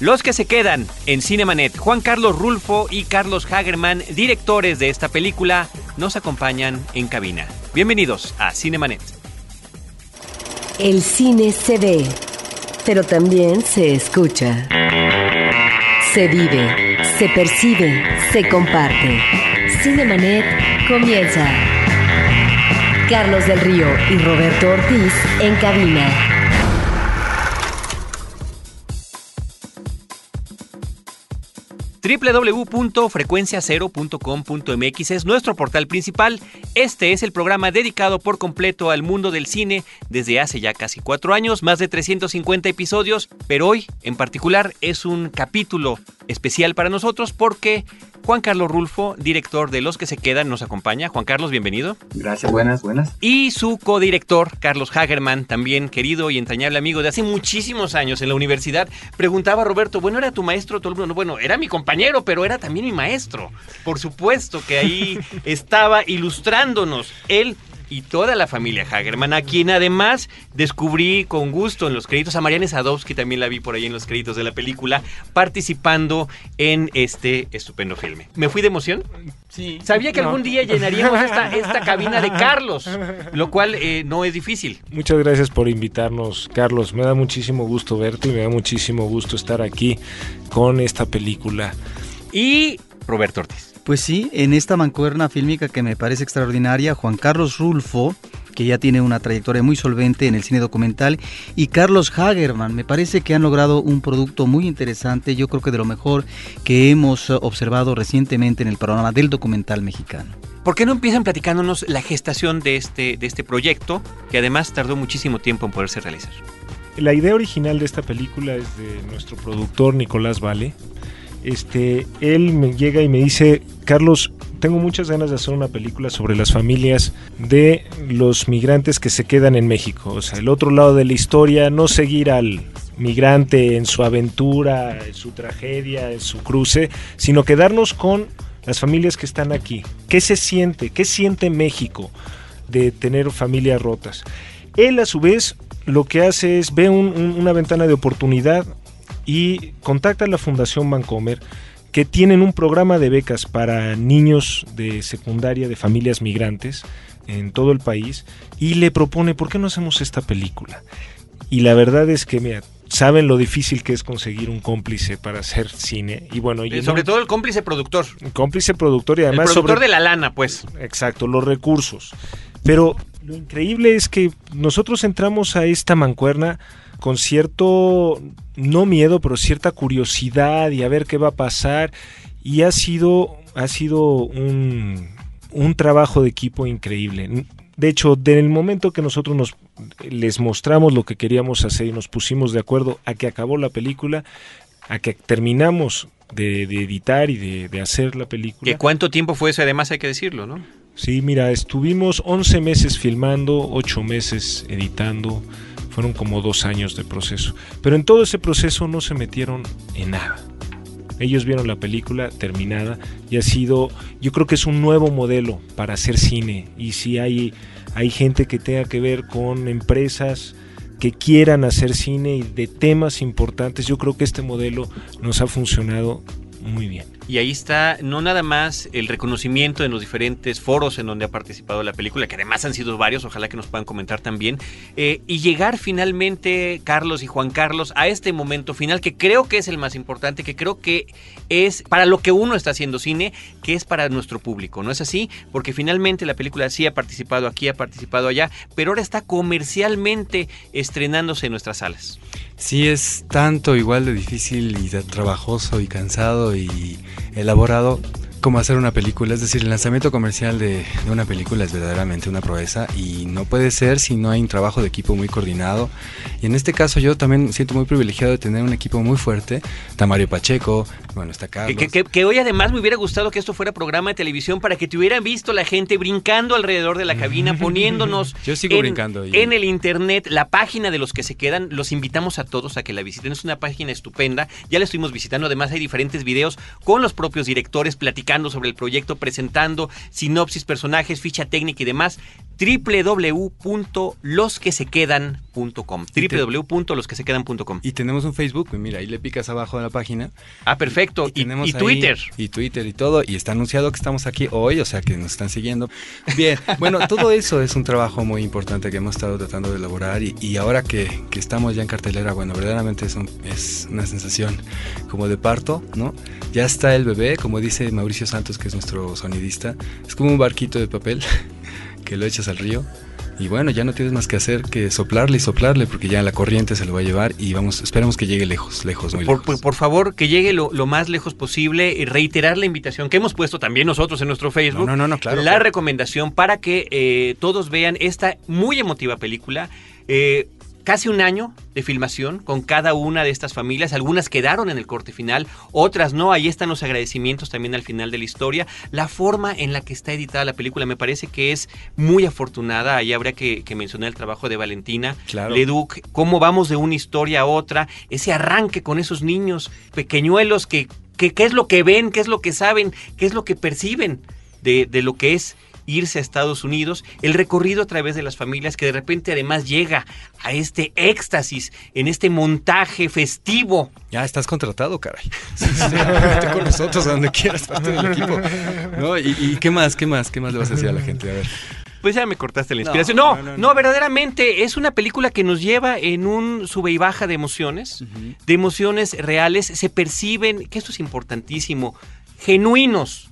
Los que se quedan en Cinemanet, Juan Carlos Rulfo y Carlos Hagerman, directores de esta película, nos acompañan en cabina. Bienvenidos a Cinemanet. El cine se ve, pero también se escucha. Se vive, se percibe, se comparte. Cinemanet comienza. Carlos del Río y Roberto Ortiz en cabina. www.frecuenciacero.com.mx es nuestro portal principal. Este es el programa dedicado por completo al mundo del cine desde hace ya casi cuatro años, más de 350 episodios, pero hoy en particular es un capítulo especial para nosotros porque Juan Carlos Rulfo, director de Los que se quedan, nos acompaña. Juan Carlos, bienvenido. Gracias, buenas, buenas. Y su codirector, Carlos Hagerman, también querido y entrañable amigo de hace muchísimos años en la universidad. Preguntaba a Roberto, bueno, ¿era tu maestro? Todo el mundo, bueno, era mi compañero, pero era también mi maestro. Por supuesto que ahí estaba ilustrándonos. Él y toda la familia Hagerman, a quien además descubrí con gusto en los créditos, a Marianne Sadowski también la vi por ahí en los créditos de la película, participando en este estupendo filme. ¿Me fui de emoción? Sí. Sabía que algún día llenaríamos esta, cabina de Carlos, lo cual eh, no es difícil. Muchas gracias por invitarnos, Carlos. Me da muchísimo gusto verte y me da muchísimo gusto estar aquí con esta película. Y Roberto Ortiz. Pues sí, en esta mancuerna fílmica que me parece extraordinaria, Juan Carlos Rulfo, que ya tiene una trayectoria muy solvente en el cine documental, y Carlos Hagerman, me parece que han logrado un producto muy interesante, yo creo que de lo mejor que hemos observado recientemente en el panorama del documental mexicano. ¿Por qué no empiezan platicándonos la gestación de este, de este proyecto, que además tardó muchísimo tiempo en poderse realizar? La idea original de esta película es de nuestro productor Nicolás Vale, este, él me llega y me dice, Carlos, tengo muchas ganas de hacer una película sobre las familias de los migrantes que se quedan en México. O sea, el otro lado de la historia, no seguir al migrante en su aventura, en su tragedia, en su cruce, sino quedarnos con las familias que están aquí. ¿Qué se siente? ¿Qué siente México de tener familias rotas? Él a su vez lo que hace es ve una ventana de oportunidad y contacta a la Fundación Bancomer que tienen un programa de becas para niños de secundaria de familias migrantes en todo el país y le propone, ¿por qué no hacemos esta película? Y la verdad es que, mira, saben lo difícil que es conseguir un cómplice para hacer cine. Y bueno, y sobre todo el cómplice productor. cómplice productor y además. El productor de la lana, pues. Exacto, los recursos. Pero lo increíble es que nosotros entramos a esta mancuerna con cierto, no miedo, pero cierta curiosidad y a ver qué va a pasar. Y ha sido, ha sido un, un trabajo de equipo increíble. De hecho, desde el momento que nosotros nos les mostramos lo que queríamos hacer y nos pusimos de acuerdo a que acabó la película, a que terminamos de, editar y de, de, hacer la película. ¿Qué cuánto tiempo fue eso? Además hay que decirlo, ¿no? Sí, mira, estuvimos 11 meses filmando, 8 meses editando, fueron como dos años de proceso. Pero en todo ese proceso no se metieron en nada. Ellos vieron la película terminada y ha sido, yo creo que es un nuevo modelo para hacer cine. Y si hay, hay gente que tenga que ver con empresas que quieran hacer cine y de temas importantes, yo creo que este modelo nos ha funcionado muy bien. Y ahí está no nada más el reconocimiento en los diferentes foros en donde ha participado la película, que además han sido varios, ojalá que nos puedan comentar también, eh, y llegar finalmente, Carlos y Juan Carlos, a este momento final que creo que es el más importante, que creo que es para lo que uno está haciendo cine, que es para nuestro público, ¿no es así? Porque finalmente la película sí ha participado aquí, ha participado allá, pero ahora está comercialmente estrenándose en nuestras salas. Sí, es tanto igual de difícil y trabajoso y cansado y elaborado como hacer una película, es decir, el lanzamiento comercial de, una película es verdaderamente una proeza y no puede ser si no hay un trabajo de equipo muy coordinado. Y en este caso yo también siento muy privilegiado de tener un equipo muy fuerte. Está Mario Pacheco, bueno, está Carlos. Que, hoy además me hubiera gustado que esto fuera programa de televisión para que te hubieran visto la gente brincando alrededor de la cabina, poniéndonos yo sigo en, brincando en el internet la página de los que se quedan. Los invitamos a todos a que la visiten. Es una página estupenda. Ya la estuvimos visitando. Además hay diferentes videos con los propios directores platicando sobre el proyecto, presentando sinopsis, personajes, ficha técnica y demás www.losquesequedan.com www.losquesequedan.com Y tenemos un Facebook, pues mira, ahí le picas abajo de la página. Ah, perfecto. Y, tenemos y ahí- Twitter. Y Twitter y todo. Y está anunciado que estamos aquí hoy, o sea que nos están siguiendo. Bien, bueno, todo eso es un trabajo muy importante que hemos estado tratando de elaborar. Y, y ahora que, que estamos ya en cartelera, bueno, verdaderamente es, un- es una sensación como de parto, ¿no? Ya está el bebé, como dice Mauricio Santos, que es nuestro sonidista. Es como un barquito de papel que lo echas al río. Y bueno, ya no tienes más que hacer que soplarle y soplarle porque ya la corriente se lo va a llevar y vamos, esperemos que llegue lejos, lejos, muy Por, lejos. por- por favor, que llegue lo, lo más lejos posible y reiterar la invitación que hemos puesto también nosotros en nuestro Facebook. No, no, no, no, claro, La claro. recomendación para que eh, todos vean esta muy emotiva película. Eh, casi un año de filmación con cada una de estas familias. Algunas quedaron en el corte final, otras no. Ahí están los agradecimientos también al final de la historia. La forma en la que está editada la película me parece que es muy afortunada. Ahí habría que, que mencionar el trabajo de Valentina Claro. Leduc, cómo vamos de una historia a otra, ese arranque con esos niños pequeñuelos que, que qué es lo que ven, qué es lo que saben, qué es lo que perciben de, de lo que es irse a Estados Unidos, el recorrido a través de las familias que de repente además llega a este éxtasis, en este montaje festivo. Ya estás contratado, caray. Sí, sí, vete con nosotros a donde quieras, parte del equipo. ¿No? ¿Y, y qué más? ¿Qué más? ¿Qué más le vas a decir a la gente? A ver. Pues ya me cortaste la inspiración. No, no, no, no, no. verdaderamente es una película que nos lleva en un sube y baja de emociones, de emociones reales. Se perciben, que esto es importantísimo, genuinos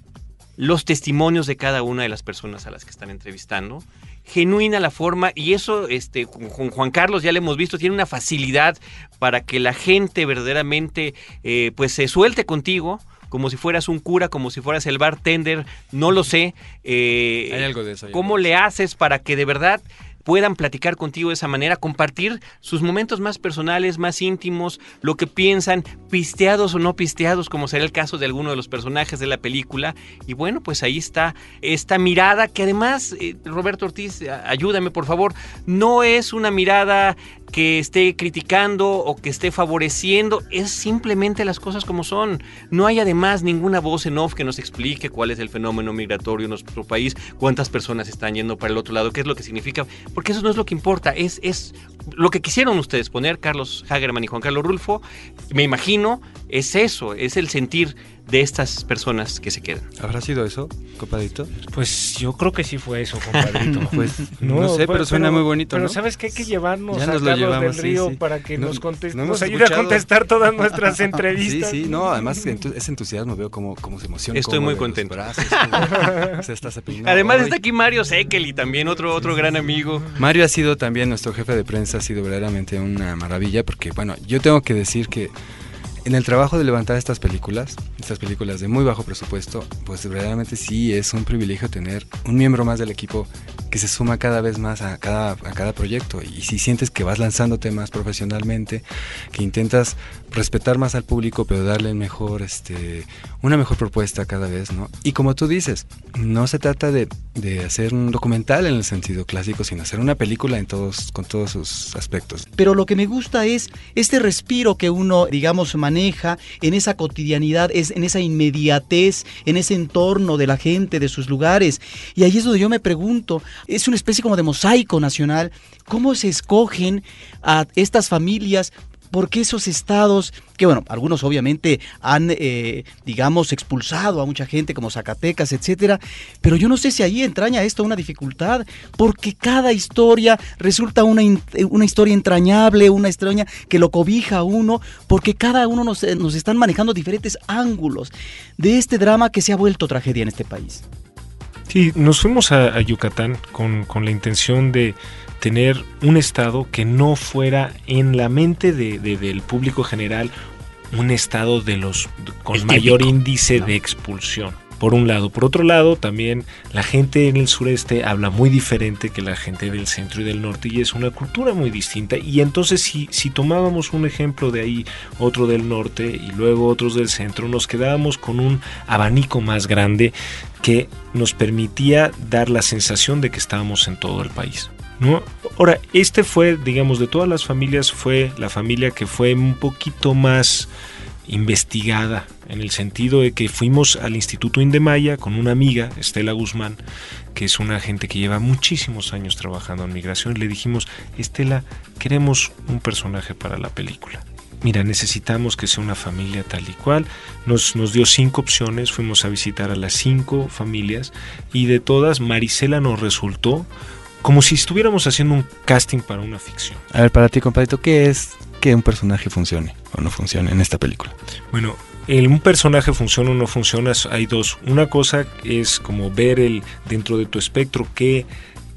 los testimonios de cada una de las personas a las que están entrevistando. Genuina la forma, y eso este, con Juan Carlos ya lo hemos visto, tiene una facilidad para que la gente verdaderamente eh, pues se suelte contigo, como si fueras un cura, como si fueras el bartender, no lo sé. eh, Hay algo de eso, ¿Cómo le haces para que de verdad puedan platicar contigo de esa manera, compartir sus momentos más personales, más íntimos, lo que piensan, pisteados o no pisteados, como será el caso de alguno de los personajes de la película. Y bueno, pues ahí está esta mirada que además, eh, Roberto Ortiz, ayúdame por favor, no es una mirada que esté criticando o que esté favoreciendo, es simplemente las cosas como son. No hay además ninguna voz en off que nos explique cuál es el fenómeno migratorio en nuestro país, cuántas personas están yendo para el otro lado, qué es lo que significa, porque eso no es lo que importa, es, es lo que quisieron ustedes poner, Carlos Hagerman y Juan Carlos Rulfo, me imagino, es eso, es el sentir de estas personas que se quedan. ¿Habrá sido eso, compadrito? Pues yo creo que sí fue eso, compadrito. Pues no, sé, pero, suena muy bonito, Pero ¿no? sabes que hay que llevarnos Ya a Carlos llevamos, del sí, Río sí. para que No- nos conteste, no hemos nos ayude a contestar todas nuestras Sí, entrevistas. sí, no, además ese entusiasmo veo cómo, cómo se emociona. Estoy cómo muy contento. brazos, cómo se está. Además está aquí Mario Sekeli, también otro, otro gran amigo. Mario ha sido también nuestro jefe de prensa, ha sido verdaderamente una maravilla porque, bueno, yo tengo que decir que en el trabajo de levantar estas películas, estas películas de muy bajo presupuesto, pues verdaderamente sí es un privilegio tener un miembro más del equipo que se suma cada vez más a cada, a cada proyecto. Y si sientes que vas lanzándote más profesionalmente, que intentas respetar más al público, pero darle mejor, este, una mejor propuesta cada vez, ¿no? Y como tú dices, no se trata de, de hacer un documental en el sentido clásico, sino hacer una película en todos, con todos sus aspectos. Pero lo que me gusta es este respiro que uno, digamos, maneja en esa cotidianidad, es en esa inmediatez, en ese entorno de la gente, de sus lugares. Y ahí es donde yo me pregunto, es una especie como de mosaico nacional, ¿cómo se escogen a estas familias? ¿Por qué esos estados, que bueno, algunos obviamente han, eh, digamos, expulsado a mucha gente como Zacatecas, etcétera, pero yo no sé si ahí entraña esto una dificultad, porque cada historia resulta una, in- una historia entrañable, una historia que lo cobija a uno, porque cada uno nos, eh, nos están manejando diferentes ángulos de este drama que se ha vuelto tragedia en este país. Sí, nos fuimos a, a Yucatán con, con la intención de tener un estado que no fuera en la mente de- de- del público general un estado de los con El mayor típico, índice ¿no? de expulsión. Por un lado. Por otro lado, también la gente en el sureste habla muy diferente que la gente del centro y del norte y es una cultura muy distinta. Y entonces si, si tomábamos un ejemplo de ahí, otro del norte y luego otros del centro, nos quedábamos con un abanico más grande que nos permitía dar la sensación de que estábamos en todo el país. ¿no? Ahora, este fue, digamos, de todas las familias, fue la familia que fue un poquito más investigada, en el sentido de que fuimos al Instituto Indemaya con una amiga, Estela Guzmán, que es una gente que lleva muchísimos años trabajando en migración, y le dijimos, Estela, queremos un personaje para la película. Mira, necesitamos que sea una familia tal y cual. Nos, nos dio cinco opciones, fuimos a visitar a las cinco familias y de todas Marisela nos resultó como si estuviéramos haciendo un casting para una ficción. A ver, para ti, compadrito, ¿qué es que un personaje funcione o no funcione en esta película? Bueno, el, un personaje funciona o no funciona, hay dos. Una cosa es como ver el dentro de tu espectro qué,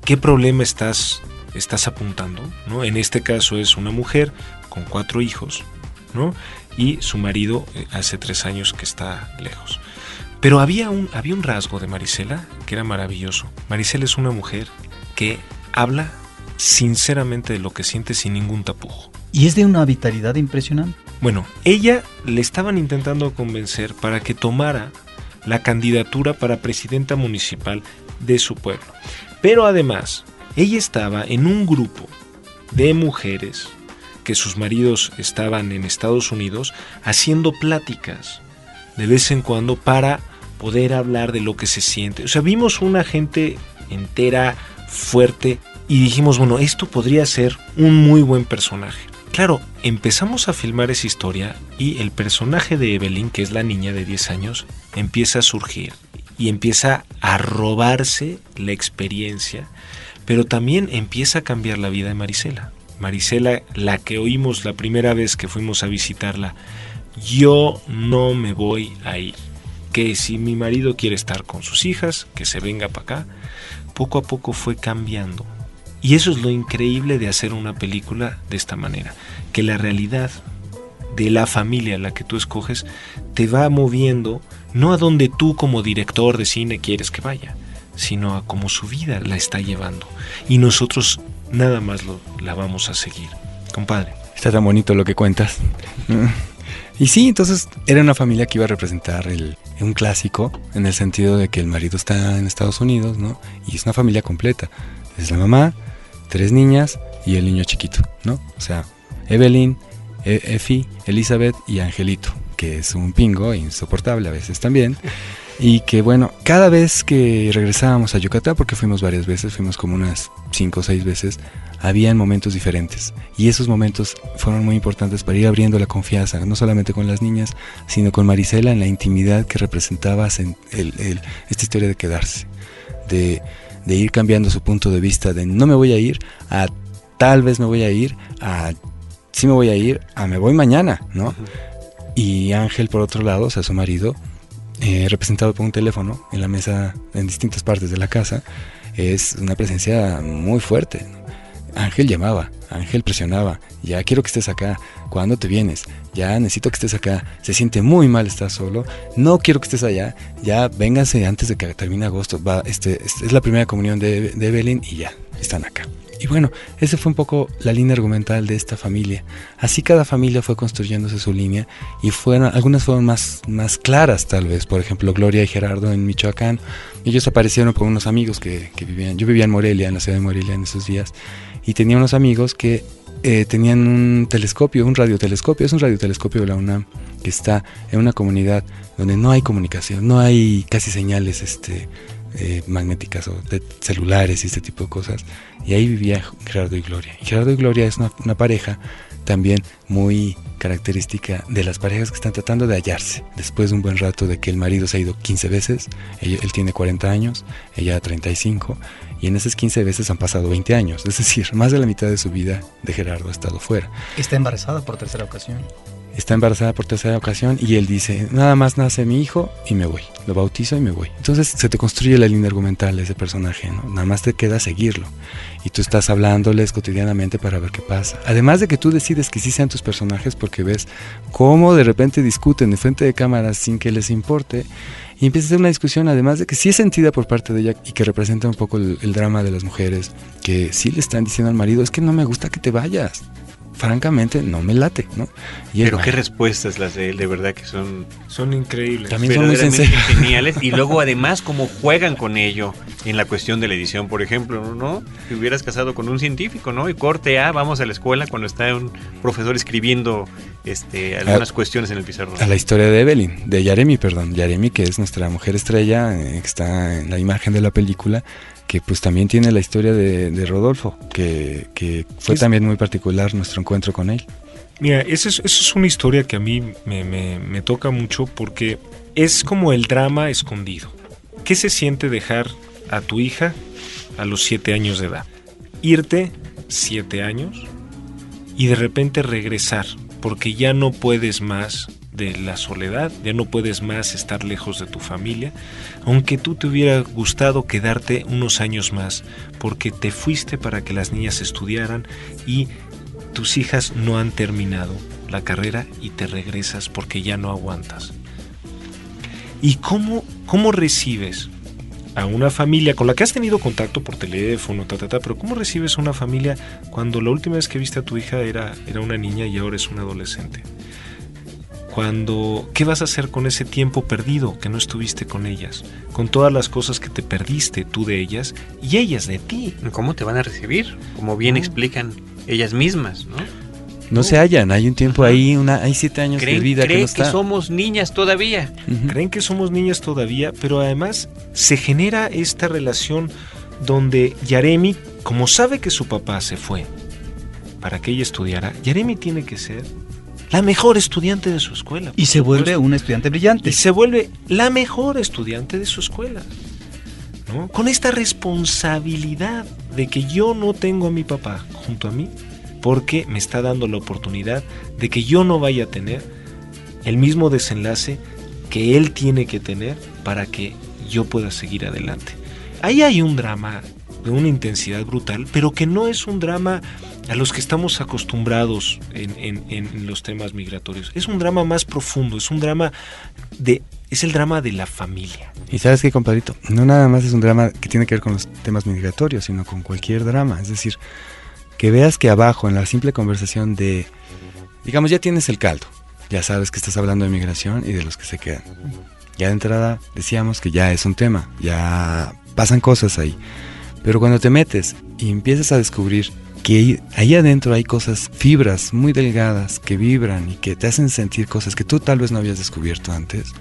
qué problema estás, estás apuntando. ¿no? En este caso es una mujer con cuatro hijos ¿no? y su marido eh, hace tres años que está lejos. Pero había un, había un rasgo de Marisela que era maravilloso. Marisela es una mujer que habla sinceramente de lo que siente sin ningún tapujo. Y es de una vitalidad impresionante. Bueno, ella le estaban intentando convencer para que tomara la candidatura para presidenta municipal de su pueblo. Pero además, ella estaba en un grupo de mujeres que sus maridos estaban en Estados Unidos haciendo pláticas de vez en cuando para poder hablar de lo que se siente. O sea, vimos una gente entera fuerte y dijimos, bueno, esto podría ser un muy buen personaje. Claro, empezamos a filmar esa historia y el personaje de Evelyn, que es la niña de 10 años, empieza a surgir y empieza a robarse la experiencia, pero también empieza a cambiar la vida de Marisela. Marisela, la que oímos la primera vez que fuimos a visitarla, yo no me voy a ir. Que si mi marido quiere estar con sus hijas, que se venga para acá poco a poco fue cambiando. Y eso es lo increíble de hacer una película de esta manera, que la realidad de la familia a la que tú escoges te va moviendo no a donde tú como director de cine quieres que vaya, sino a cómo su vida la está llevando. Y nosotros nada más lo, la vamos a seguir. Compadre. Está tan bonito lo que cuentas. Y sí, entonces era una familia que iba a representar un clásico en el sentido de que el marido está en Estados Unidos, ¿no? Y es una familia completa. Es la mamá, tres niñas y el niño chiquito, ¿no? O sea, Evelyn, e Effie, Elizabeth y Angelito, que es un pingo insoportable a veces también. Y que bueno, cada vez que regresábamos a Yucatán, porque fuimos varias veces, fuimos como unas cinco o seis veces, habían momentos diferentes. Y esos momentos fueron muy importantes para ir abriendo la confianza, no solamente con las niñas, sino con Marisela en la intimidad que representaba el, esta historia de quedarse, de, de ir cambiando su punto de vista, de no me voy a ir, a tal vez me voy a ir, a sí me voy a ir, a me voy mañana, ¿no? Y Ángel, por otro lado, o sea, su marido, eh, representado por un teléfono en la mesa en distintas partes de la casa, es una presencia muy fuerte. Ángel llamaba, Ángel presionaba, ya quiero que estés acá, ¿cuándo te vienes? Ya necesito que estés acá, se siente muy mal estar solo, no quiero que estés allá, ya vénganse antes de que termine agosto, va, este, este es la primera comunión de, de Evelyn y ya, están acá. Y bueno, esa fue un poco la línea argumental de esta familia. Así cada familia fue construyéndose su línea y fueron, algunas fueron más, más claras tal vez. Por ejemplo, Gloria y Gerardo en Michoacán. Ellos aparecieron con unos amigos que, que vivían, yo vivía en Morelia, en la ciudad de Morelia en esos días, y tenía unos amigos que eh, tenían un telescopio, un radiotelescopio, es un radiotelescopio de la UNAM que está en una comunidad donde no hay comunicación, no hay casi señales este, eh, magnéticas o de celulares y este tipo de cosas. Y ahí vivía Gerardo y Gloria. Y Gerardo y Gloria es una, pareja también muy característica de las parejas que están tratando de hallarse. Después de un buen rato de que el marido se ha ido 15 veces, él, él, tiene 40 años, ella 35, y en esas 15 veces han pasado 20 años. Es decir, más de la mitad de su vida de Gerardo ha estado fuera. Está embarazada por tercera ocasión está embarazada por tercera ocasión y él dice, nada más nace mi hijo y me voy, lo bautizo y me voy. Entonces se te construye la línea argumental de ese personaje, ¿no? Nada más te queda seguirlo y tú estás hablándoles cotidianamente para ver qué pasa. Además de que tú decides que sí sean tus personajes porque ves cómo de repente discuten de frente de cámaras sin que les importe y empieza a ser una discusión además de que sí es sentida por parte de ella y que representa un poco el, el drama de las mujeres que sí le están diciendo al marido es que no me gusta que te vayas francamente no me late, ¿no? Pero qué respuestas las de él, de verdad que son son increíbles. También son muy geniales y luego además cómo juegan con ello en la cuestión de la edición, por ejemplo, ¿no? Si hubieras casado con un científico, ¿no? Y corte A, vamos a la escuela cuando está un profesor escribiendo este, algunas cuestiones en el pizarrón. A la historia de Evelyn, de Yaremi, perdón. Yaremi, que es nuestra mujer estrella, eh, que está en la imagen de la película, que pues también tiene la historia de, de Rodolfo, que, que fue Es- también muy particular nuestro encuentro con él. Mira, esa es, una historia que a mí me- me toca mucho porque es como el drama escondido. ¿Qué se siente dejar a tu hija a los siete años de edad? Irte siete años y de repente regresar porque ya no puedes más de la soledad, ya no puedes más estar lejos de tu familia, aunque tú te hubiera gustado quedarte unos años más, porque te fuiste para que las niñas estudiaran y tus hijas no han terminado la carrera y te regresas porque ya no aguantas. ¿Y cómo, cómo recibes a una familia con la que has tenido contacto por teléfono, ta, ta, ta, pero cómo recibes a una familia cuando la última vez que viste a tu hija era, era una niña y ahora es una adolescente? Cuando, ¿qué vas a hacer con ese tiempo perdido que no estuviste con ellas? Con todas las cosas que te perdiste tú de ellas y ellas de ti. ¿Cómo te van a recibir? Como bien explican ellas mismas, ¿no? No se hallan, hay un tiempo ahí, una, hay siete años de ¿Creen, vida que creen no que, está. somos niñas todavía? Creen que somos niñas todavía, pero además se genera esta relación donde Yaremi, como sabe que su papá se fue para que ella estudiara, Yaremi tiene que ser la mejor estudiante de su escuela. Y se vuelve una estudiante brillante. y se vuelve la mejor estudiante de su escuela. Con esta responsabilidad de que yo no tengo a mi papá junto a mí, porque me está dando la oportunidad de que yo no vaya a tener el mismo desenlace que él tiene que tener para que yo pueda seguir adelante. Ahí hay un drama de una intensidad brutal, pero que no es un drama a los que estamos acostumbrados en los temas migratorios. Es un drama más profundo, es un drama de, es el drama de la familia. Y sabes qué, compadrito, no nada más es un drama que tiene que ver con los temas migratorios, sino con cualquier drama. Es decir, que veas que abajo, en la simple conversación de, digamos, ya tienes el caldo, ya sabes que estás hablando de migración y de los que se quedan. Ya de entrada decíamos que ya es un tema, ya pasan cosas ahí. Pero cuando te metes y empiezas a descubrir que ahí- adentro hay cosas, fibras muy delgadas que vibran y que te hacen sentir cosas que tú tal vez no habías descubierto antes,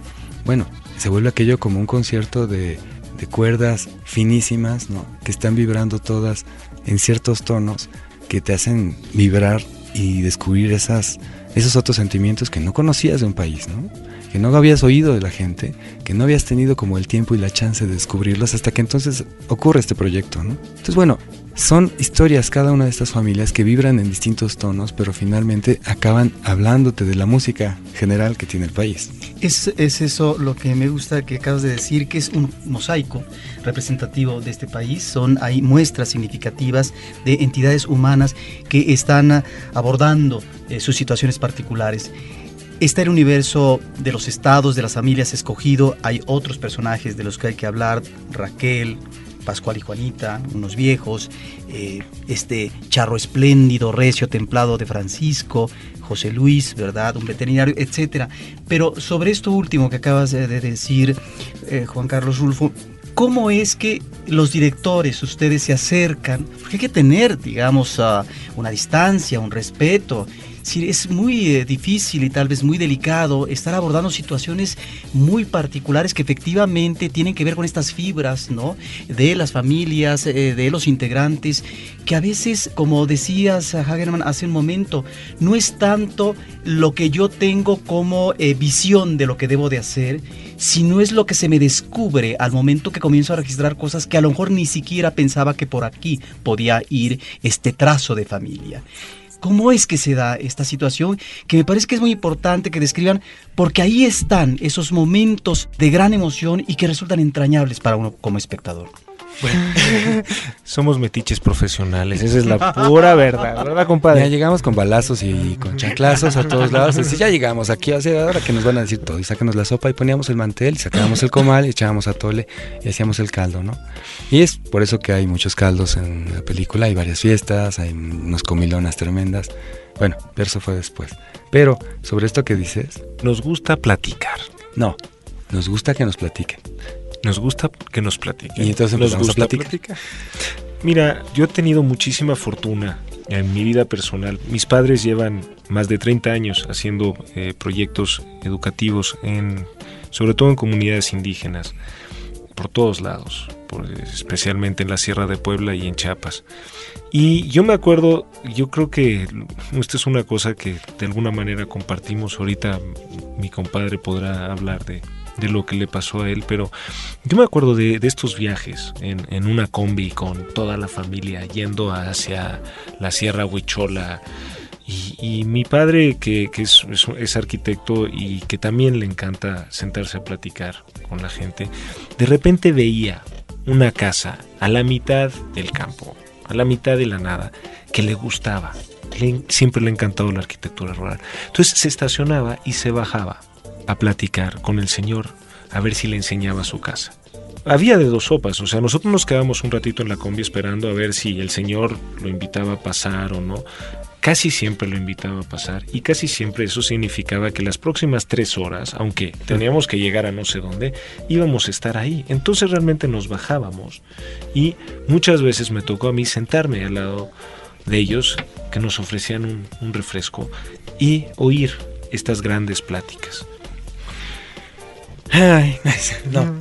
bueno, se vuelve aquello como un concierto de, cuerdas finísimas, ¿no? Que están vibrando todas en ciertos tonos que te hacen vibrar y descubrir esas, esos otros sentimientos que no conocías de un país, ¿no? Que no habías oído de la gente, que no habías tenido como el tiempo y la chance de descubrirlos hasta que entonces ocurre este proyecto, ¿no? Entonces, bueno, son historias cada una de estas familias que vibran en distintos tonos, pero finalmente acaban hablándote de la música general que tiene el país. Es, es eso lo que me gusta que acabas de decir, que es un mosaico representativo de este país. Son hay muestras significativas de entidades humanas que están abordando eh, sus situaciones particulares. Está el universo de los estados, de las familias escogido. Hay otros personajes de los que hay que hablar. Raquel, Pascual y Juanita, unos viejos, eh, este charro espléndido, recio, templado de Francisco, José Luis, ¿verdad? Un veterinario, etcétera. Pero sobre esto último que acabas de de decir, eh, Juan Carlos Rulfo, ¿cómo es que los directores, ustedes se acercan? Porque hay que tener, digamos, ah, una distancia, un respeto. Sí, es muy eh, difícil y tal vez muy delicado estar abordando situaciones muy particulares que efectivamente tienen que ver con estas fibras, ¿no? De las familias, eh, de los integrantes, que a veces, como decías Hagerman hace un momento, no es tanto lo que yo tengo como eh, visión de lo que debo de hacer, sino es lo que se me descubre al momento que comienzo a registrar cosas que a lo mejor ni siquiera pensaba que por aquí podía ir este trazo de familia. ¿Cómo es que se da esta situación? Que me parece que es muy importante que describan, porque ahí están esos momentos de gran emoción y que resultan entrañables para uno como espectador. Somos metiches profesionales, esa es la pura verdad, ¿verdad, Ya compadre? llegamos con balazos y con chanclazos a todos lados. Así ya llegamos aquí, sea, ahora que nos van a decir todo. Y sácanos la sopa y poníamos el mantel, y sacábamos el comal y echábamos atole y hacíamos el caldo, ¿no? Y es por eso que hay muchos caldos en la película, hay varias fiestas, hay unas comilonas tremendas. Bueno, pero eso fue después. Pero sobre esto que dices, Nos gusta platicar. no, nos gusta que nos platiquen. Nos gusta que nos platiquen. Y entonces Nos gusta platicar. Mira, yo he tenido muchísima fortuna en mi vida personal. Mis padres llevan más de 30 años haciendo eh, proyectos educativos, en, sobre todo en comunidades indígenas, por todos lados, especialmente en la Sierra de Puebla y en Chiapas. Y yo me acuerdo, yo creo que esto es una cosa que de alguna manera compartimos, ahorita mi compadre podrá hablar de, de lo que le pasó a él, pero yo me acuerdo de, estos viajes en, en, una combi con toda la familia yendo hacia la Sierra Huichola. Y, mi padre, que, es, es, arquitecto y que también le encanta sentarse a platicar con la gente, de repente veía una casa a la mitad del campo, a la mitad de la nada, que le gustaba. siempre le ha encantado la arquitectura rural. Entonces se estacionaba y se bajaba a platicar con el señor, a ver si le enseñaba su casa. Había de dos sopas, o sea, nosotros nos quedábamos un ratito en la combi esperando a ver si el señor lo invitaba a pasar o no. Casi siempre lo invitaba a pasar y casi siempre eso significaba que las próximas tres horas, aunque teníamos que llegar a no sé dónde, íbamos a estar ahí. Entonces realmente nos bajábamos y muchas veces me tocó a mí sentarme al lado de ellos que nos ofrecían un, un refresco y oír estas grandes pláticas. Ay, no.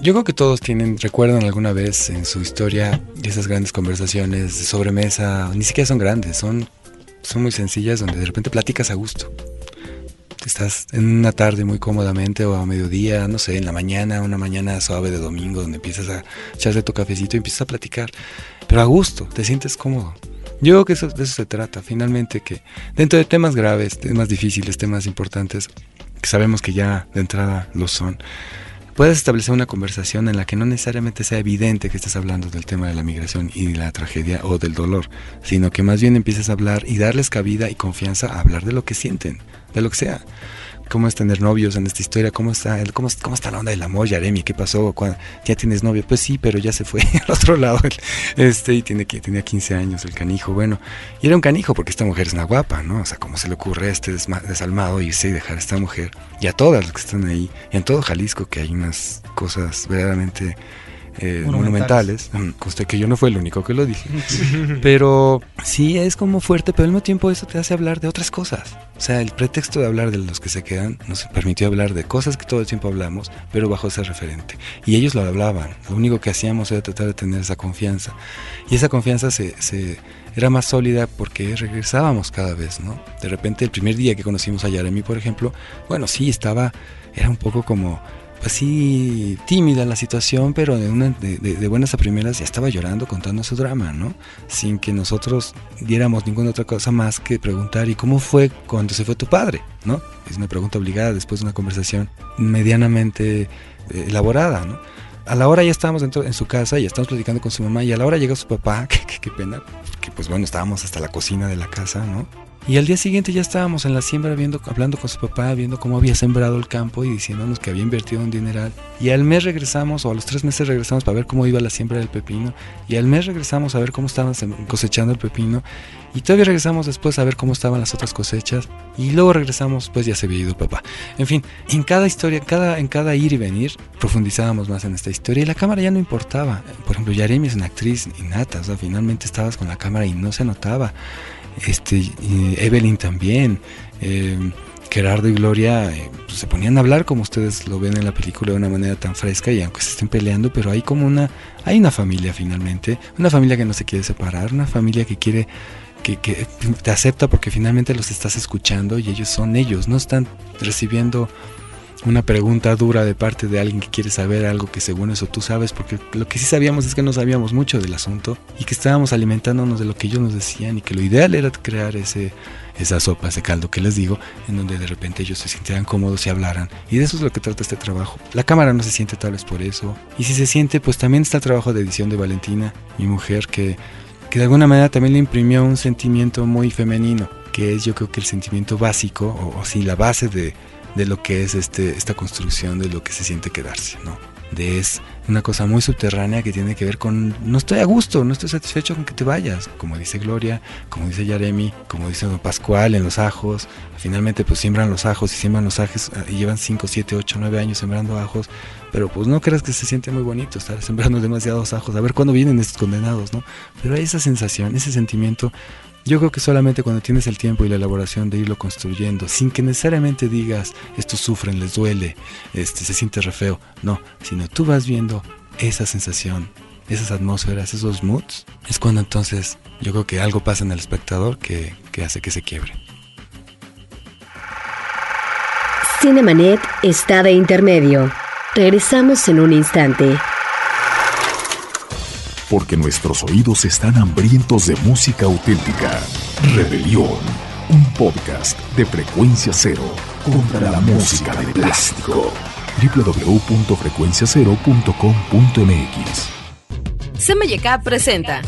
Yo creo que todos tienen, recuerdan alguna vez en su historia esas grandes conversaciones de sobremesa, ni siquiera son grandes, son, son muy sencillas donde de repente platicas a gusto. Estás en una tarde muy cómodamente o a mediodía, no sé, en la mañana, una mañana suave de domingo donde empiezas a echarle tu cafecito y empiezas a platicar, pero a gusto, te sientes cómodo. Yo creo que eso, de eso se trata, finalmente, que dentro de temas graves, temas difíciles, temas importantes, sabemos que ya de entrada lo son, puedes establecer una conversación en la que no necesariamente sea evidente que estés hablando del tema de la migración y la tragedia o del dolor, sino que más bien empieces a hablar y darles cabida y confianza a hablar de lo que sienten, de lo que sea cómo es tener novios en esta historia, cómo está, cómo, cómo está la onda del amor, Yaremi, qué pasó, ya tienes novio, pues sí, pero ya se fue al otro lado, este, y tiene, tenía 15 años el canijo, bueno, y era un canijo porque esta mujer es una guapa, ¿no? O sea, cómo se le ocurre a este desalmado irse y dejar a esta mujer, y a todas las que están ahí, y en todo Jalisco que hay unas cosas verdaderamente eh, monumentales. Conste que yo no fue el único que lo dije. pero sí es como fuerte, pero al mismo tiempo eso te hace hablar de otras cosas. O sea, el pretexto de hablar de los que se quedan nos permitió hablar de cosas que todo el tiempo hablamos, pero bajo ese referente. Y ellos lo hablaban. Lo único que hacíamos era tratar de tener esa confianza. Y esa confianza se, se era más sólida porque regresábamos cada vez, ¿no? De repente el primer día que conocimos a Yaremi, por ejemplo, bueno, sí, estaba, era un poco como así tímida la situación, pero de, una, de, buenas a primeras ya estaba llorando contando su drama, ¿no? Sin que nosotros diéramos ninguna otra cosa más que preguntar, ¿y cómo fue cuando se fue tu padre? ¿No? Es una pregunta obligada después de una conversación medianamente eh, elaborada, ¿no? A la hora ya estábamos dentro en su casa, ya estábamos platicando con su mamá, y a la hora llegó su papá, qué pena, que pues bueno, estábamos hasta la cocina de la casa, ¿no? Y al día siguiente ya estábamos en la siembra viendo, hablando con su papá, viendo cómo había sembrado el campo y diciéndonos que había invertido un dineral. Y al mes regresamos, o a los tres meses regresamos para ver cómo iba la siembra del pepino. Y al mes regresamos a ver cómo estaban cosechando el pepino. Y todavía regresamos después a ver cómo estaban las otras cosechas. Y luego regresamos, pues ya se había ido papá. En fin, en cada historia, cada, en cada ir y venir, profundizábamos más en esta historia. Y la cámara ya no importaba. Por ejemplo, Yaremi es una actriz innata. O sea, finalmente estabas con la cámara y no se notaba este, Evelyn también, eh, Gerardo y Gloria eh, pues, se ponían a hablar como ustedes lo ven en la película de una manera tan fresca y aunque se estén peleando, pero hay como una, hay una familia finalmente, una familia que no se quiere separar, una familia que quiere que, que, te acepta porque finalmente los estás escuchando y ellos son ellos, no están recibiendo una pregunta dura de parte de alguien que quiere saber algo que según eso tú sabes, porque lo que sí sabíamos es que no sabíamos mucho del asunto y que estábamos alimentándonos de lo que ellos nos decían y que lo ideal era crear ese, esa sopa, ese caldo que les digo, en donde de repente ellos se sintieran cómodos y hablaran. Y de eso es lo que trata este trabajo. La cámara no se siente tal vez por eso. Y si se siente, pues también está el trabajo de edición de Valentina, mi mujer, que, que de alguna manera también le imprimió un sentimiento muy femenino, que es yo creo que el sentimiento básico, o, o sí, la base de de lo que es este, esta construcción de lo que se siente quedarse, ¿no? De es una cosa muy subterránea que tiene que ver con no estoy a gusto, no estoy satisfecho con que te vayas, como dice Gloria, como dice Yaremi, como dice Pascual en los ajos, finalmente pues siembran los ajos y siembran los ajos ah, y llevan 5, 7, 8, 9 años sembrando ajos, pero pues no creas que se siente muy bonito estar sembrando demasiados ajos, a ver cuándo vienen estos condenados, ¿no? Pero hay esa sensación, ese sentimiento Yo creo que solamente cuando tienes el tiempo y la elaboración de irlo construyendo, sin que necesariamente digas, estos sufren, les duele, este, se siente re feo, no, sino tú vas viendo esa sensación, esas atmósferas, esos moods, es cuando entonces yo creo que algo pasa en el espectador que, que hace que se quiebre. Cinemanet está de intermedio. Regresamos en un instante. Porque nuestros oídos están hambrientos de música auténtica. Rebelión, un podcast de frecuencia cero contra la música de plástico. www.frecuenciacero.com.mx CMYK presenta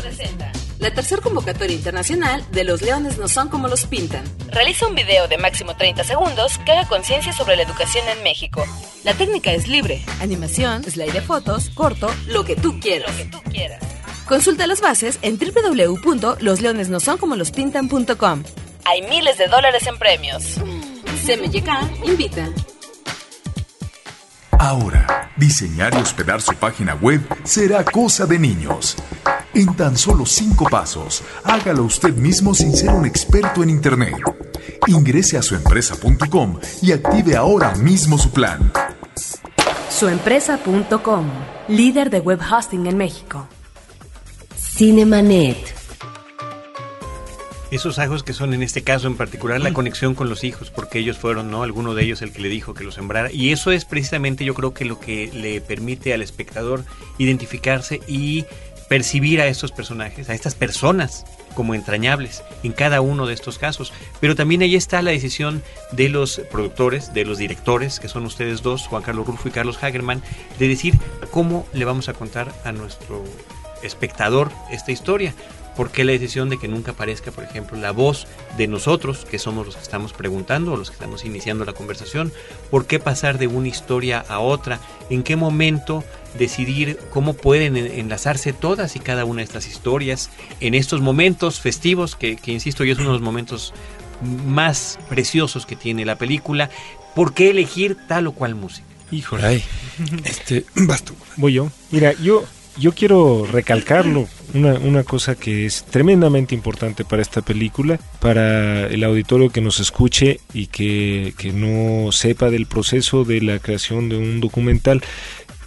la tercera convocatoria internacional de Los Leones no son como los pintan. Realiza un video de máximo 30 segundos que haga conciencia sobre la educación en México. La técnica es libre. Animación, slide de fotos, corto, lo que tú quieras. Lo que tú quieras. Consulta las bases en www.losleonesnosoncomolospintan.com. Hay miles de dólares en premios. CMYK invita. Ahora, diseñar y hospedar su página web será cosa de niños. En tan solo cinco pasos, hágalo usted mismo sin ser un experto en Internet. Ingrese a suempresa.com y active ahora mismo su plan. Suempresa.com, líder de web hosting en México. Cinemanet. Esos ajos que son en este caso en particular la conexión con los hijos, porque ellos fueron, ¿no? Alguno de ellos el que le dijo que lo sembrara. Y eso es precisamente yo creo que lo que le permite al espectador identificarse y percibir a estos personajes, a estas personas como entrañables en cada uno de estos casos. Pero también ahí está la decisión de los productores, de los directores, que son ustedes dos, Juan Carlos Rulfo y Carlos Hagerman, de decir cómo le vamos a contar a nuestro espectador esta historia. ¿Por qué la decisión de que nunca aparezca, por ejemplo, la voz de nosotros, que somos los que estamos preguntando o los que estamos iniciando la conversación? ¿Por qué pasar de una historia a otra? ¿En qué momento decidir cómo pueden enlazarse todas y cada una de estas historias en estos momentos festivos, que, que insisto yo es uno de los momentos más preciosos que tiene la película? ¿Por qué elegir tal o cual música? Híjole. Ay, este, vas tú. Voy yo. Mira, yo, yo quiero recalcarlo, una, una cosa que es tremendamente importante para esta película, para el auditorio que nos escuche y que, que no sepa del proceso de la creación de un documental.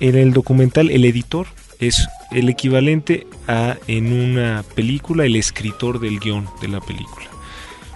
En el documental el editor es el equivalente a en una película el escritor del guion de la película.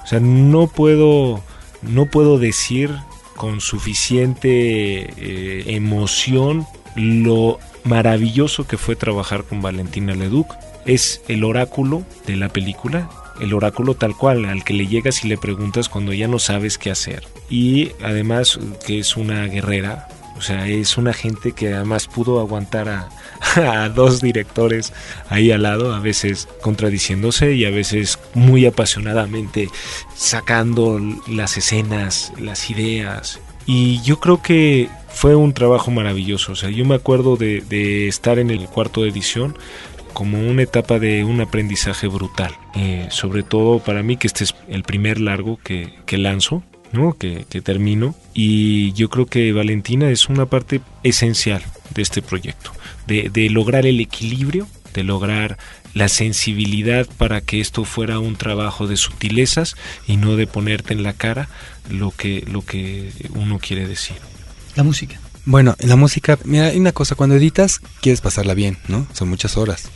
O sea, no puedo, no puedo decir con suficiente eh, emoción lo maravilloso que fue trabajar con Valentina Leduc. Es el oráculo de la película, el oráculo tal cual, al que le llegas y le preguntas cuando ya no sabes qué hacer. Y además que es una guerrera, o sea, es una gente que además pudo aguantar a, a, dos directores ahí al lado, a veces contradiciéndose y a veces muy apasionadamente sacando las escenas, las ideas. Y yo creo que fue un trabajo maravilloso. O sea, yo me acuerdo de, estar en el cuarto de edición como una etapa de un aprendizaje brutal. Eh, sobre todo para mí, que este es el primer largo que, que lanzo. ¿no? Que, termino y yo creo que Valentina es una parte esencial de este proyecto de, lograr el equilibrio de lograr la sensibilidad para que esto fuera un trabajo de sutilezas y no de ponerte en la cara lo que uno quiere decir la música bueno la música mira hay una cosa cuando editas quieres pasarla bien no son muchas horas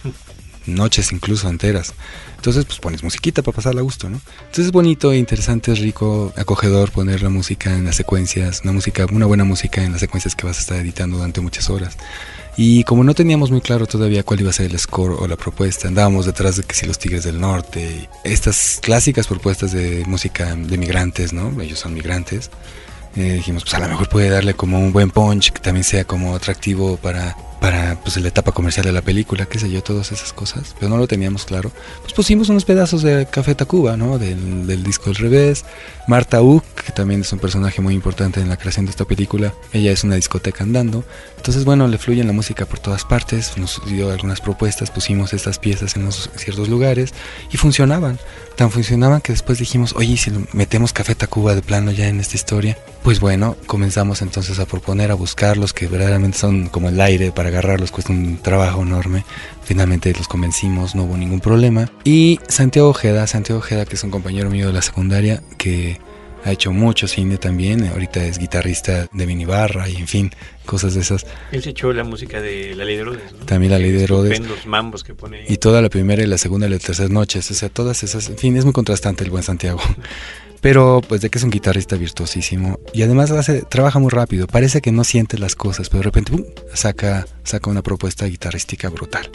noches incluso enteras entonces, pues pones musiquita para pasarla a gusto, ¿no? Entonces es bonito, interesante, es rico, acogedor poner la música en las secuencias, una música, una buena música en las secuencias que vas a estar editando durante muchas horas. Y como no teníamos muy claro todavía cuál iba a ser el score o la propuesta, andábamos detrás de que si los Tigres del Norte, estas clásicas propuestas de música de migrantes, ¿no? Ellos son migrantes. Eh, dijimos, pues a lo mejor puede darle como un buen punch que también sea como atractivo para para pues la etapa comercial de la película, qué sé yo, todas esas cosas, pero no lo teníamos claro. Pues pusimos unos pedazos de Café Tacuba, ¿no? Del, del disco al revés. Marta Uck, que también es un personaje muy importante en la creación de esta película, ella es una discoteca andando. Entonces, bueno, le fluye la música por todas partes, nos dio algunas propuestas, pusimos estas piezas en los, ciertos lugares y funcionaban. Tan funcionaban que después dijimos, oye, si metemos Café Tacuba de plano ya en esta historia, pues bueno, comenzamos entonces a proponer, a buscar los que verdaderamente son como el aire para agarrarlos cuesta un trabajo enorme. Finalmente los convencimos, no hubo ningún problema. Y Santiago Ojeda, Santiago Ojeda, que es un compañero mío de la secundaria, que ha hecho mucho cine también, ahorita es guitarrista de Minibarra y en fin, cosas de esas. Él se echó la música de La Ley de Herodes, ¿no? También La Ley de Herodes. Los mambos que pone. Y toda la primera y la segunda y las terceras noches, o sea, todas esas, en fin, es muy contrastante el buen Santiago. Pero pues de que es un guitarrista virtuosísimo y además hace, trabaja muy rápido, parece que no siente las cosas, pero de repente saca, saca una propuesta guitarrística brutal.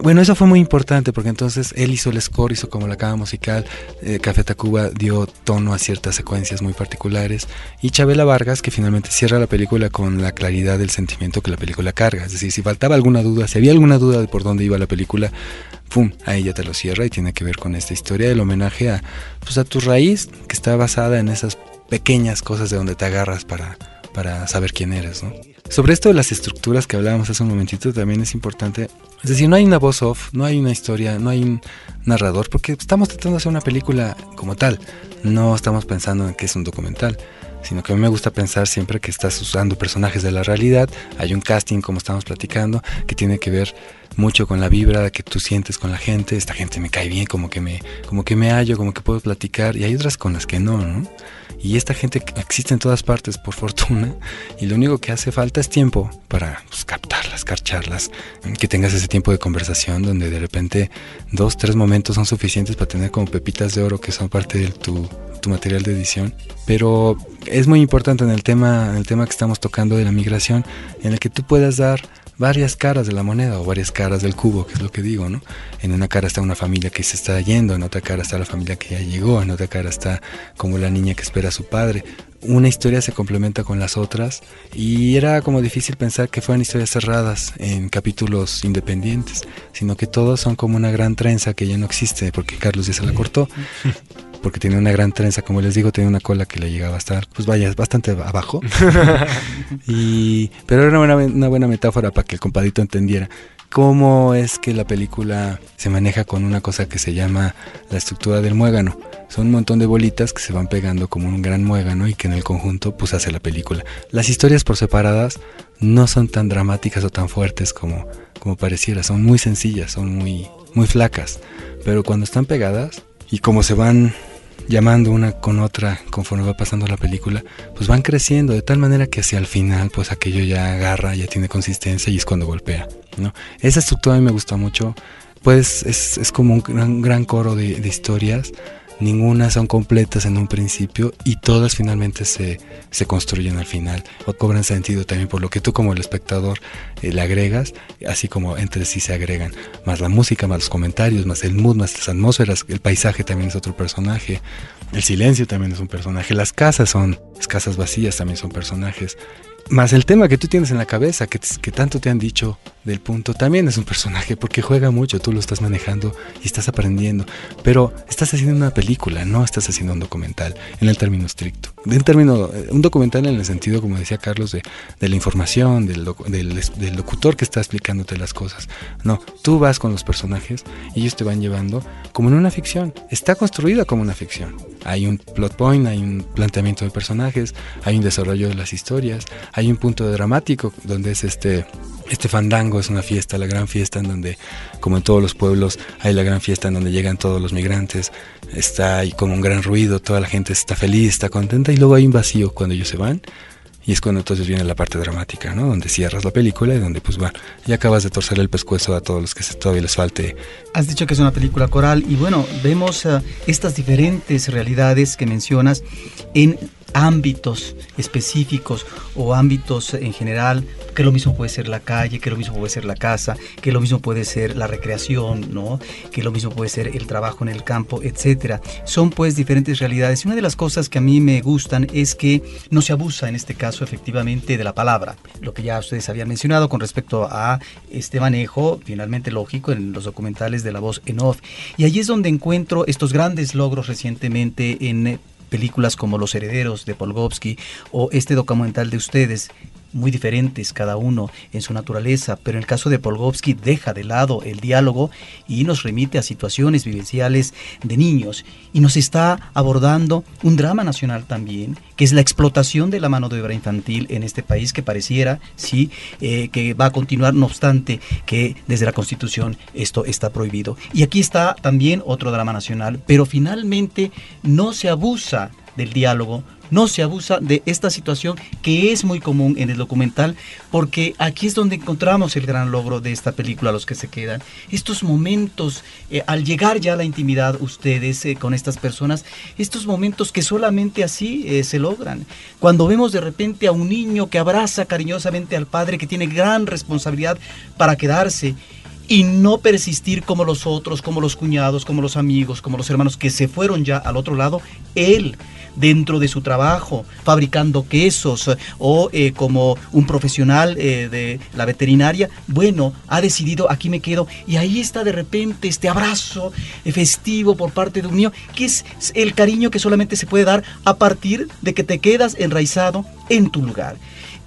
Bueno, eso fue muy importante porque entonces él hizo el score, hizo como la cama musical, eh, Café Tacuba dio tono a ciertas secuencias muy particulares y Chabela Vargas que finalmente cierra la película con la claridad del sentimiento que la película carga. Es decir, si faltaba alguna duda, si había alguna duda de por dónde iba la película, ¡pum! Ahí ya te lo cierra y tiene que ver con esta historia del homenaje a, pues, a tu raíz que está basada en esas pequeñas cosas de donde te agarras para, para saber quién eres, ¿no? Sobre esto de las estructuras que hablábamos hace un momentito también es importante es decir, no hay una voz off, no hay una historia, no hay un narrador, porque estamos tratando de hacer una película como tal. No estamos pensando en que es un documental, sino que a mí me gusta pensar siempre que estás usando personajes de la realidad. Hay un casting, como estamos platicando, que tiene que ver mucho con la vibra que tú sientes con la gente. Esta gente me cae bien, como que me, como que me hallo, como que puedo platicar. Y hay otras con las que no, ¿no? Y esta gente existe en todas partes, por fortuna, y lo único que hace falta es tiempo para pues, captarlas, carcharlas, que tengas ese tiempo de conversación donde de repente dos, tres momentos son suficientes para tener como pepitas de oro que son parte de tu, tu material de edición. Pero es muy importante en el tema, en el tema que estamos tocando de la migración, en el que tú puedas dar varias caras de la moneda o varias caras del cubo, que es lo que digo, ¿no? En una cara está una familia que se está yendo, en otra cara está la familia que ya llegó, en otra cara está como la niña que espera a su padre. Una historia se complementa con las otras y era como difícil pensar que fueran historias cerradas en capítulos independientes, sino que todos son como una gran trenza que ya no existe porque Carlos ya se la cortó porque tenía una gran trenza, como les digo, tenía una cola que le llegaba a estar, pues vaya, bastante abajo. y, pero era una buena, una buena metáfora para que el compadito entendiera cómo es que la película se maneja con una cosa que se llama la estructura del muégano. Son un montón de bolitas que se van pegando como un gran muégano y que en el conjunto pues hace la película. Las historias por separadas no son tan dramáticas o tan fuertes como, como pareciera, son muy sencillas, son muy, muy flacas, pero cuando están pegadas y como se van llamando una con otra conforme va pasando la película, pues van creciendo de tal manera que hacia el final, pues aquello ya agarra, ya tiene consistencia y es cuando golpea. ¿no? Esa estructura me gusta mucho, pues es, es como un gran, coro de historias ninguna son completas en un principio y todas finalmente se, se construyen al final o cobran sentido también por lo que tú como el espectador eh, le agregas, así como entre sí se agregan, más la música, más los comentarios, más el mood, más las atmósferas, el paisaje también es otro personaje, el silencio también es un personaje, las casas son, las casas vacías también son personajes, más el tema que tú tienes en la cabeza, que, que, tanto te han dicho del punto, también es un personaje, porque juega mucho, tú lo estás manejando y estás aprendiendo. Pero estás haciendo una película, no estás haciendo un documental, en el término estricto. En término, eh, un documental en el sentido, como decía Carlos, de, de la información, del, del, del, locutor que está explicándote las cosas. No, tú vas con los personajes y ellos te van llevando como en una ficción. Está construida como una ficción. Hay un plot point, hay un planteamiento de personajes, hay un desarrollo de las historias, hay un punto dramático donde es este este fandango es una fiesta, la gran fiesta en donde, como en todos los pueblos, hay la gran fiesta en donde llegan todos los migrantes, está ahí como un gran ruido, toda la gente está feliz, está contenta y luego hay un vacío cuando ellos se van y es cuando entonces viene la parte dramática, ¿no? Donde cierras la película y donde pues bueno, ya acabas de torcer el pescuezo a todos los que todavía les falte. Has dicho que es una película coral y bueno, vemos uh, estas diferentes realidades que mencionas en ámbitos específicos o ámbitos en general, que lo mismo puede ser la calle, que lo mismo puede ser la casa, que lo mismo puede ser la recreación, ¿no? que lo mismo puede ser el trabajo en el campo, etcétera. Son pues diferentes realidades. Y una de las cosas que a mí me gustan es que no se abusa en este caso efectivamente de la palabra. Lo que ya ustedes habían mencionado con respecto a este manejo, finalmente lógico, en los documentales de la voz en off. Y allí es donde encuentro estos grandes logros recientemente en películas como Los Herederos de Polgovsky o este documental de ustedes, muy diferentes cada uno en su naturaleza, pero en el caso de Polgovsky deja de lado el diálogo y nos remite a situaciones vivenciales de niños y nos está abordando un drama nacional también, que es la explotación de la mano de obra infantil en este país que pareciera, sí, eh, que va a continuar, no obstante que desde la Constitución esto está prohibido. Y aquí está también otro drama nacional, pero finalmente no se abusa del diálogo, no se abusa de esta situación que es muy común en el documental, porque aquí es donde encontramos el gran logro de esta película, los que se quedan. Estos momentos, eh, al llegar ya a la intimidad ustedes eh, con estas personas, estos momentos que solamente así eh, se logran. Cuando vemos de repente a un niño que abraza cariñosamente al padre, que tiene gran responsabilidad para quedarse, y no persistir como los otros, como los cuñados, como los amigos, como los hermanos que se fueron ya al otro lado, él dentro de su trabajo, fabricando quesos o eh, como un profesional eh, de la veterinaria, bueno, ha decidido aquí me quedo y ahí está de repente este abrazo festivo por parte de un niño, que es el cariño que solamente se puede dar a partir de que te quedas enraizado en tu lugar.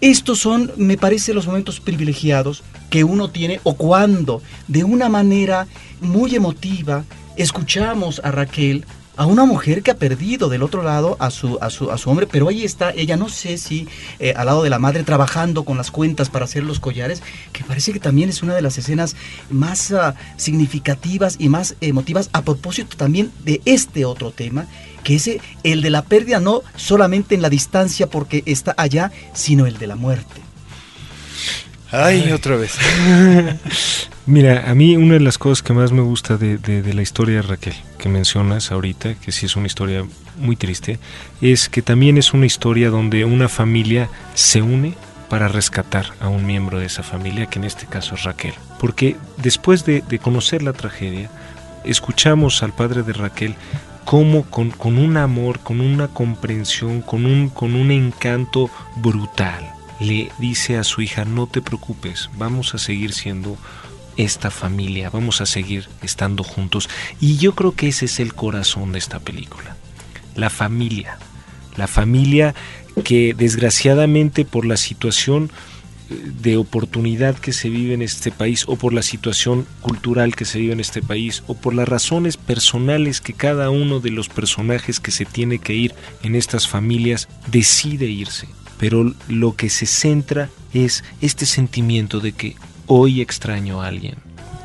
Estos son, me parece, los momentos privilegiados que uno tiene o cuando de una manera muy emotiva escuchamos a Raquel a una mujer que ha perdido del otro lado a su, a su, a su hombre, pero ahí está ella, no sé si eh, al lado de la madre trabajando con las cuentas para hacer los collares, que parece que también es una de las escenas más ah, significativas y más emotivas a propósito también de este otro tema, que es el de la pérdida no solamente en la distancia porque está allá, sino el de la muerte. Ay, otra vez. Mira, a mí una de las cosas que más me gusta de, la historia de Raquel, que mencionas ahorita, que sí es una historia muy triste, es que también es una historia donde una familia se une para rescatar a un miembro de esa familia, que en este caso es Raquel. Porque después de, conocer la tragedia, escuchamos al padre de Raquel cómo con, con, un amor, con una comprensión, con un, con un encanto brutal, le dice a su hija, no te preocupes, vamos a seguir siendo esta familia, vamos a seguir estando juntos. Y yo creo que ese es el corazón de esta película, la familia, la familia que desgraciadamente por la situación eh, de oportunidad que se vive en este país o por la situación cultural que se vive en este país o por las razones personales que cada uno de los personajes que se tiene que ir en estas familias decide irse pero lo que se centra es este sentimiento de que hoy extraño a alguien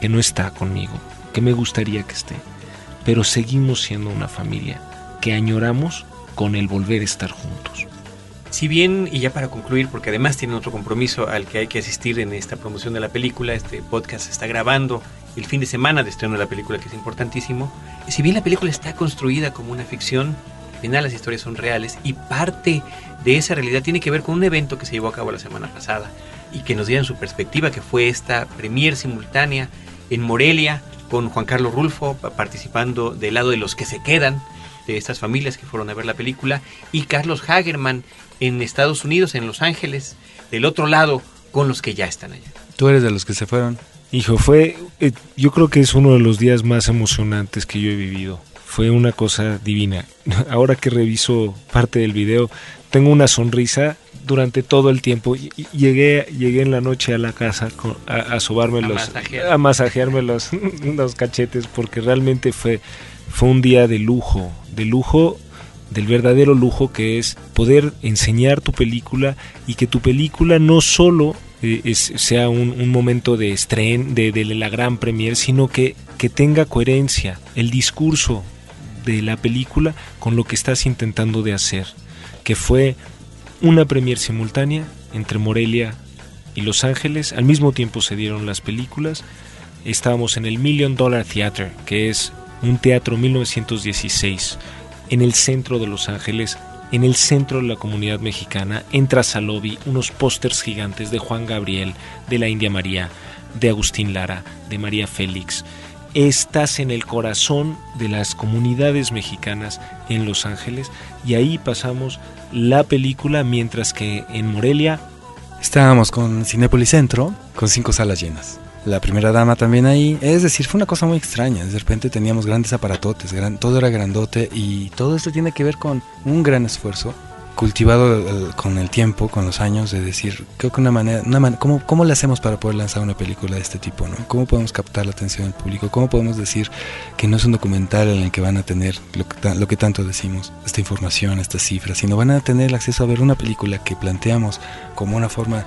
que no está conmigo, que me gustaría que esté, pero seguimos siendo una familia que añoramos con el volver a estar juntos. Si bien, y ya para concluir, porque además tiene otro compromiso al que hay que asistir en esta promoción de la película, este podcast está grabando el fin de semana de estreno de la película, que es importantísimo, si bien la película está construida como una ficción, final las historias son reales y parte de esa realidad tiene que ver con un evento que se llevó a cabo la semana pasada y que nos dieron su perspectiva, que fue esta premier simultánea en Morelia con Juan Carlos Rulfo participando del lado de los que se quedan, de estas familias que fueron a ver la película, y Carlos Hagerman en Estados Unidos, en Los Ángeles, del otro lado, con los que ya están allá. ¿Tú eres de los que se fueron? Hijo, fue, eh, yo creo que es uno de los días más emocionantes que yo he vivido. Fue una cosa divina. Ahora que reviso parte del video, tengo una sonrisa durante todo el tiempo. Llegué, llegué en la noche a la casa a, sobarme los, a masajearme los, los cachetes porque realmente fue, fue un día de lujo, de lujo del verdadero lujo que es poder enseñar tu película y que tu película no solo eh, sea un, momento de estreno, de, de, la gran premier, sino que, que tenga coherencia el discurso de la película con lo que estás intentando de hacer que fue una premier simultánea entre Morelia y Los Ángeles. Al mismo tiempo se dieron las películas. Estábamos en el Million Dollar Theater, que es un teatro 1916, en el centro de Los Ángeles, en el centro de la comunidad mexicana. Entras al lobby, unos pósters gigantes de Juan Gabriel, de la India María, de Agustín Lara, de María Félix estás en el corazón de las comunidades mexicanas en Los Ángeles y ahí pasamos la película mientras que en Morelia estábamos con Cinépolis Centro con cinco salas llenas. La primera dama también ahí, es decir, fue una cosa muy extraña. De repente teníamos grandes aparatotes, todo era grandote y todo esto tiene que ver con un gran esfuerzo cultivado con el tiempo, con los años, de decir, creo que una manera, una ¿cómo, ¿cómo le hacemos para poder lanzar una película de este tipo? ¿no? ¿Cómo podemos captar la atención del público? ¿Cómo podemos decir que no es un documental en el que van a tener lo que, lo que tanto decimos, esta información, estas cifras, sino van a tener acceso a ver una película que planteamos como una forma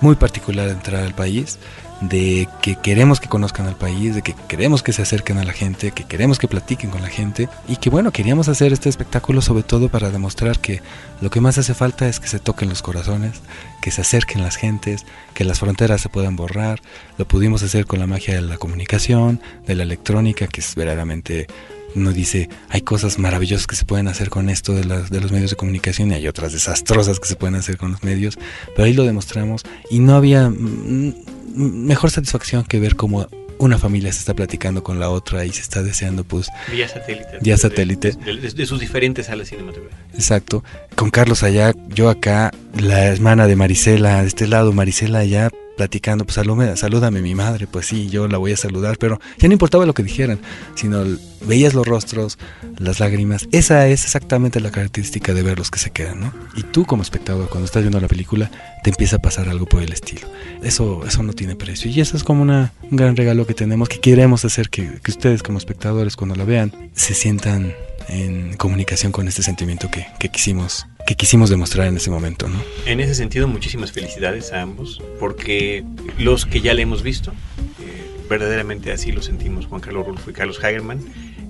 muy particular de entrar al país, de que queremos que conozcan al país, de que queremos que se acerquen a la gente, que queremos que platiquen con la gente y que bueno, queríamos hacer este espectáculo sobre todo para demostrar que lo que más hace falta es que se toquen los corazones, que se acerquen las gentes, que las fronteras se puedan borrar. Lo pudimos hacer con la magia de la comunicación, de la electrónica, que es verdaderamente uno dice, hay cosas maravillosas que se pueden hacer con esto de, las, de los medios de comunicación y hay otras desastrosas que se pueden hacer con los medios, pero ahí lo demostramos y no había mm, mejor satisfacción que ver cómo una familia se está platicando con la otra y se está deseando pues vía satélite. vía satélite. de, sus diferentes salas cinematográficas. Exacto. Con Carlos allá yo acá la hermana de Marisela de este lado Marisela allá platicando, pues salúdame, salúdame mi madre, pues sí, yo la voy a saludar, pero ya no importaba lo que dijeran, sino veías los rostros, las lágrimas, esa es exactamente la característica de ver los que se quedan, ¿no? Y tú como espectador, cuando estás viendo la película, te empieza a pasar algo por el estilo. Eso, eso no tiene precio. Y eso es como una, un gran regalo que tenemos, que queremos hacer que, que ustedes como espectadores, cuando la vean, se sientan en comunicación con este sentimiento que, que quisimos que quisimos demostrar en ese momento. ¿no? En ese sentido, muchísimas felicidades a ambos, porque los que ya le hemos visto, eh, verdaderamente así lo sentimos Juan Carlos Rulfo y Carlos Hagerman.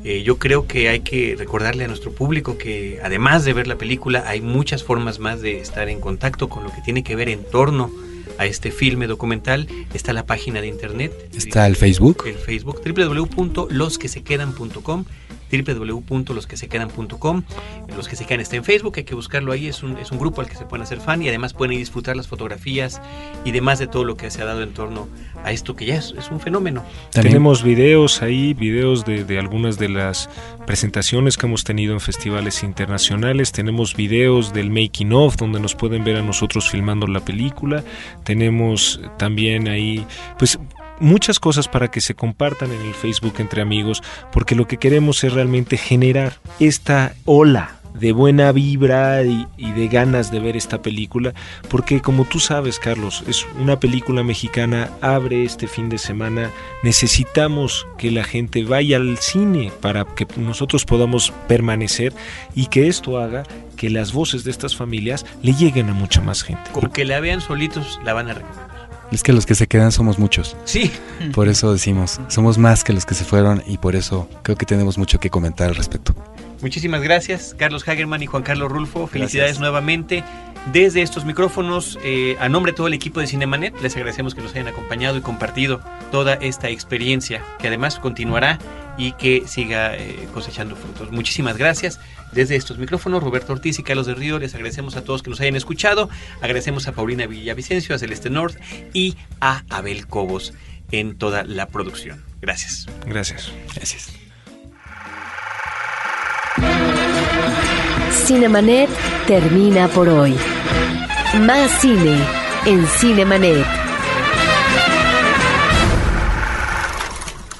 Eh, yo creo que hay que recordarle a nuestro público que además de ver la película, hay muchas formas más de estar en contacto con lo que tiene que ver en torno a este filme documental. Está la página de internet. Está el Facebook. El Facebook, www.losquesequedan.com www.losquesequedan.com. Los que se quedan está en Facebook, hay que buscarlo ahí, es un, es un grupo al que se pueden hacer fan y además pueden disfrutar las fotografías y demás de todo lo que se ha dado en torno a esto que ya es, un fenómeno. Tenemos videos ahí, videos de, de, algunas de las presentaciones que hemos tenido en festivales internacionales, tenemos videos del making of donde nos pueden ver a nosotros filmando la película, tenemos también ahí pues muchas cosas para que se compartan en el Facebook entre amigos, porque lo que queremos es realmente generar esta ola de buena vibra y, de ganas de ver esta película, porque como tú sabes, Carlos, es una película mexicana, abre este fin de semana, necesitamos que la gente vaya al cine para que nosotros podamos permanecer y que esto haga que las voces de estas familias le lleguen a mucha más gente. Con que la vean solitos, la van a. Es que los que se quedan somos muchos. Sí. Por eso decimos, somos más que los que se fueron y por eso creo que tenemos mucho que comentar al respecto. Muchísimas gracias, Carlos Hagerman y Juan Carlos Rulfo. Felicidades nuevamente. Desde estos micrófonos, eh, a nombre de todo el equipo de Cinemanet, les agradecemos que nos hayan acompañado y compartido toda esta experiencia que además continuará y que siga eh, cosechando frutos. Muchísimas gracias. Desde estos micrófonos, Roberto Ortiz y Carlos de Río, les agradecemos a todos que nos hayan escuchado. Agradecemos a Paulina Villavicencio, a Celeste North y a Abel Cobos en toda la producción. Gracias. Gracias. Gracias. Cinemanet termina por hoy. Más cine en Cinemanet.